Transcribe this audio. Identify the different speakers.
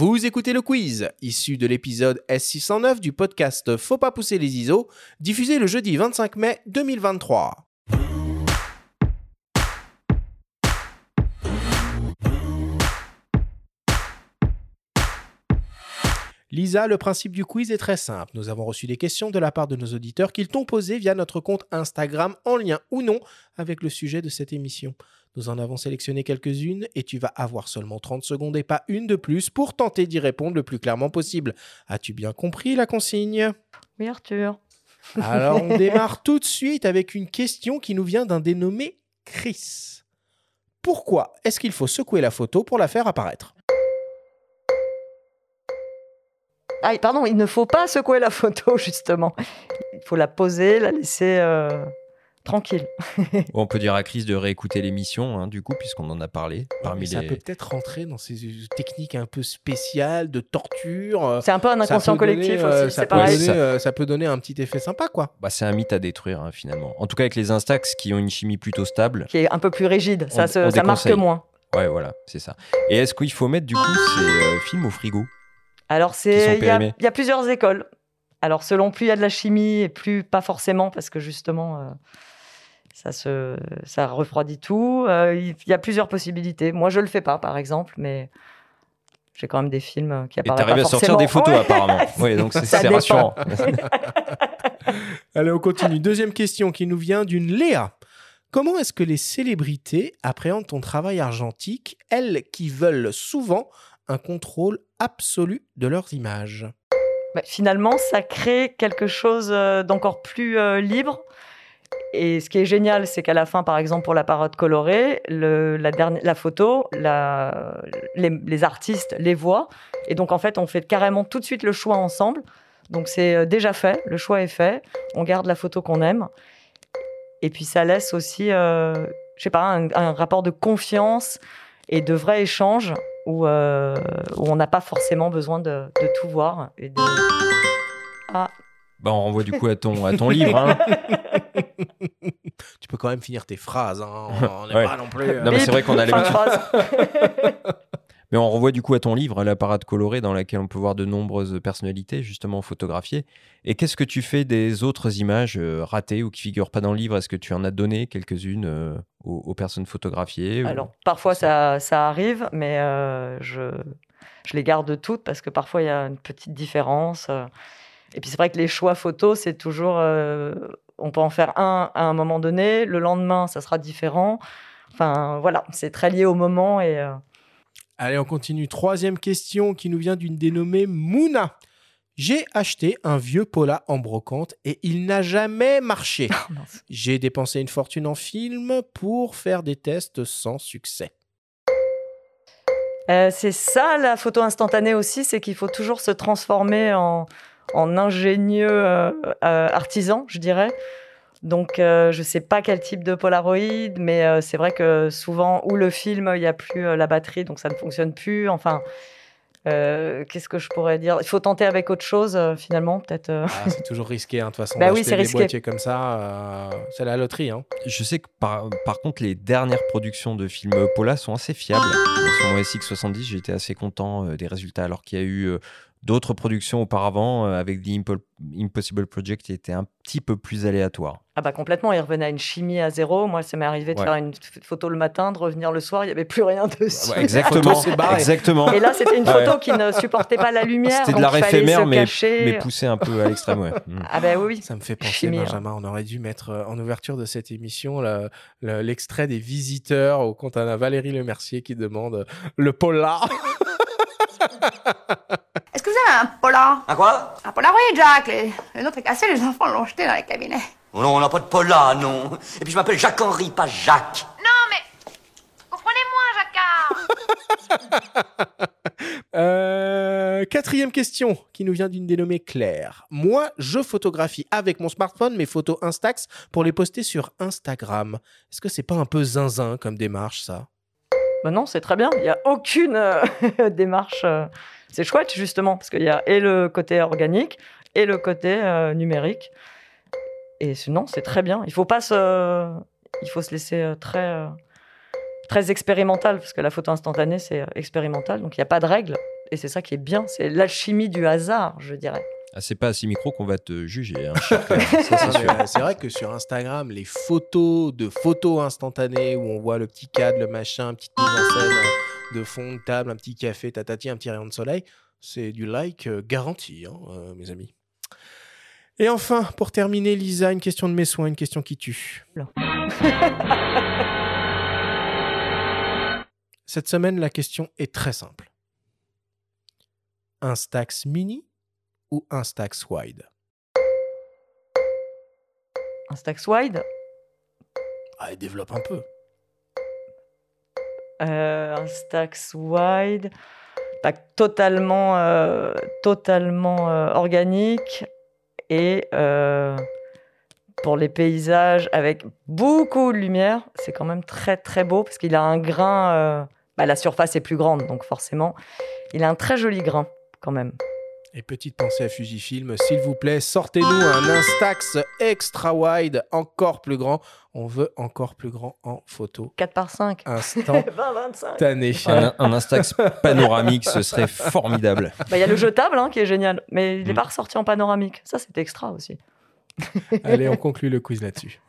Speaker 1: Vous écoutez le quiz, issu de l'épisode S609 du podcast Faut pas pousser les ISO, diffusé le jeudi 25 mai 2023. Lisa, le principe du quiz est très simple. Nous avons reçu des questions de la part de nos auditeurs qu'ils t'ont posées via notre compte Instagram en lien ou non avec le sujet de cette émission. Nous en avons sélectionné quelques-unes et tu vas avoir seulement 30 secondes et pas une de plus pour tenter d'y répondre le plus clairement possible. As-tu bien compris la consigne?
Speaker 2: Oui, Arthur.
Speaker 1: Alors on démarre tout de suite avec une question qui nous vient d'un dénommé Chris. Pourquoi est-ce qu'il faut secouer la photo pour la faire apparaître?
Speaker 2: Ah, pardon, il ne faut pas secouer la photo, justement. Il faut la poser, la laisser euh, tranquille.
Speaker 3: On peut dire à Chris de réécouter l'émission, hein, du coup, puisqu'on en a parlé. Parmi
Speaker 1: Ça
Speaker 3: les...
Speaker 1: peut peut-être rentrer dans ces techniques un peu spéciales de torture.
Speaker 2: C'est un peu un inconscient
Speaker 1: donner,
Speaker 2: collectif
Speaker 1: euh,
Speaker 2: aussi,
Speaker 1: ça
Speaker 2: c'est
Speaker 1: peut
Speaker 2: pareil.
Speaker 1: donner,
Speaker 3: Ça-
Speaker 1: euh, ça peut donner un petit effet sympa, quoi.
Speaker 3: Bah, c'est un mythe à détruire, hein, finalement. En tout cas, avec les Instax qui ont une chimie plutôt stable.
Speaker 2: Qui est un peu plus rigide, ça,
Speaker 3: On-
Speaker 2: se-
Speaker 3: on
Speaker 2: ça marque moins.
Speaker 3: Ouais, voilà, c'est ça. Et est-ce qu'il faut mettre, du coup, ces euh, films au frigo?
Speaker 2: Alors, c'est il y, a- y plusieurs écoles. Alors, selon plus il y a de la chimie et plus pas forcément, parce que justement, euh, ça, se, ça refroidit tout. Euh, Il y a plusieurs possibilités. Moi, je le fais pas, par exemple, mais j'ai quand même des films qui
Speaker 3: Et
Speaker 2: apparaissent
Speaker 3: t'arrives
Speaker 2: pas
Speaker 3: à sortir des photos,
Speaker 2: Ouais.
Speaker 3: apparemment. Oui, donc c'est rassurant.
Speaker 1: Allez, on continue. Deuxième question qui nous vient d'une Léa. Comment est-ce que les célébrités appréhendent ton travail argentique, elles qui veulent souvent un contrôle absolu de leurs images
Speaker 2: Bah, finalement, ça crée quelque chose euh, d'encore plus euh, libre. Et ce qui est génial, c'est qu'à la fin, par exemple, pour la parade colorée, la, photo, les, artistes les voient. Et donc, en fait, on fait carrément tout de suite le choix ensemble. Donc, c'est euh, déjà fait, le choix est fait. On garde la photo qu'on aime. Et puis, ça laisse aussi, euh, je sais pas, un rapport de confiance et de vrai échange où, euh, où on n'a pas forcément besoin de, de tout voir. Et de... Ah,
Speaker 3: Bah, on renvoie du coup à ton, à ton livre. hein.
Speaker 1: Tu peux quand même finir tes phrases. Hein. On n'est
Speaker 3: Ouais.
Speaker 1: pas non plus. euh,
Speaker 3: Non, mais c'est vrai qu'on a l'habitude. Mais on renvoie du coup à ton livre, La parade colorée, dans laquelle on peut voir de nombreuses personnalités justement photographiées. Et qu'est-ce que tu fais des autres images euh, ratées ou qui figurent pas dans le livre? Est-ce que tu en as donné quelques-unes euh, aux, aux personnes photographiées ou-
Speaker 2: Alors, parfois, ça, ça arrive, mais euh, je, je les garde toutes parce que parfois, il y a une petite différence. euh. Et puis, c'est vrai que les choix photos, c'est toujours. euh, on peut en faire un à un moment donné, le lendemain, ça sera différent. Enfin, voilà, c'est très lié au moment et. euh,
Speaker 1: Allez, on continue. Troisième question qui nous vient d'une dénommée Mouna. J'ai acheté un vieux Pola en brocante et il n'a jamais marché.
Speaker 2: oh.
Speaker 1: J'ai dépensé une fortune en film pour faire des tests sans succès.
Speaker 2: Euh, c'est ça la photo instantanée aussi, c'est qu'il faut toujours se transformer en, en ingénieux euh, euh, artisan, je dirais. Donc, euh, je ne sais pas quel type de Polaroid, mais euh, c'est vrai que souvent, ou le film, il n'y a plus euh, la batterie, donc ça ne fonctionne plus. Enfin, euh, qu'est-ce que je pourrais dire? Il faut tenter avec autre chose, euh, finalement, peut-être. euh.
Speaker 1: Ah, c'est toujours risqué, hein, de toute façon.
Speaker 2: Bah oui,
Speaker 1: d'acheter
Speaker 2: c'est
Speaker 1: des
Speaker 2: risqué.
Speaker 1: boîtiers comme ça, euh, c'est la loterie. Hein.
Speaker 3: Je sais que par, par contre, les dernières productions de films Pola sont assez fiables. Sur mon SX70, j'ai été assez content euh, des résultats, alors qu'il y a eu euh, d'autres productions auparavant euh, avec The Impo- Impossible Project étaient un petit peu plus aléatoires.
Speaker 2: Ah bah complètement, il revenait à une chimie à zéro. Moi, ça m'est arrivé de
Speaker 3: Ouais.
Speaker 2: faire une photo le matin, de revenir le soir, il n'y avait plus rien dessus.
Speaker 3: Ouais, exactement, exactement.
Speaker 2: Et là, c'était une
Speaker 3: Ouais.
Speaker 2: photo qui ne supportait pas la lumière.
Speaker 3: C'était de l'art éphémère, mais, mais poussé un peu à l'extrême. Ouais.
Speaker 2: Ah ben oui, oui.
Speaker 1: Ça me fait penser,
Speaker 2: Chimie, hein.
Speaker 1: Benjamin, on aurait dû mettre euh, en ouverture de cette émission le- le- l'extrait des visiteurs au compte à Valérie Lemercier qui demande euh, le Pola.
Speaker 4: Est-ce que vous avez un polar?
Speaker 5: Un quoi?
Speaker 4: Un Polaroid, Jacques. Les, les nôtres est cassé, les enfants l'ont jeté dans les cabinets.
Speaker 5: Oh Non, on n'a pas de Paula, non. Et puis je m'appelle Jacques-Henri, pas Jacques.
Speaker 4: Non, mais. Comprenez-moi, Jacquard
Speaker 1: Euh, quatrième question qui nous vient d'une dénommée Claire. Moi, je photographie avec mon smartphone mes photos Instax pour les poster sur Instagram. Est-ce que c'est pas un peu zinzin comme démarche, ça?
Speaker 2: Bah non, c'est très bien. Il n'y a aucune euh, démarche. euh, C'est chouette, justement, parce qu'il y a et le côté organique et le côté euh, numérique. Et sinon, c'est très bien. Il faut pas se, il faut se laisser très, très expérimental, parce que la photo instantanée, c'est expérimental. Donc, il n'y a pas de règles. Et c'est ça qui est bien, c'est l'alchimie du hasard, je dirais.
Speaker 3: Ah, c'est pas à 6 micros qu'on va te juger. hein, c'est
Speaker 1: euh, C'est vrai que sur Instagram, les photos de photos instantanées où on voit le petit cadre, le machin, petite mise en scène euh, de fond de table, un petit café, tatati, un petit rayon de soleil, c'est du like euh, garanti, hein, euh, mes amis. Et enfin, pour terminer, Lisa, une question de mes soins, une question qui tue. Cette semaine, la question est très simple. Instax mini ou Instax wide?
Speaker 2: Instax Wide,
Speaker 1: Ah, développe un peu.
Speaker 2: euh, Instax Wide, bah, totalement, euh, totalement euh, organique et pour les paysages avec beaucoup de lumière, c'est quand même très très beau parce qu'il a un grain. euh, bah, la surface est plus grande, donc forcément, il a un très joli grain quand même.
Speaker 1: Et petite pensée à Fujifilm, s'il vous plaît, sortez-nous un Instax extra wide, encore plus grand. On veut encore plus grand en photo.
Speaker 2: 4 par 5.
Speaker 1: Instantané.
Speaker 2: 20-25.
Speaker 3: Un, un Instax panoramique, ce serait formidable.
Speaker 2: Bah, Il y a le jetable hein, qui est génial, mais il n'est
Speaker 3: Mm.
Speaker 2: pas ressorti en panoramique. Ça, c'est extra aussi.
Speaker 1: Allez, on conclut le quiz là-dessus.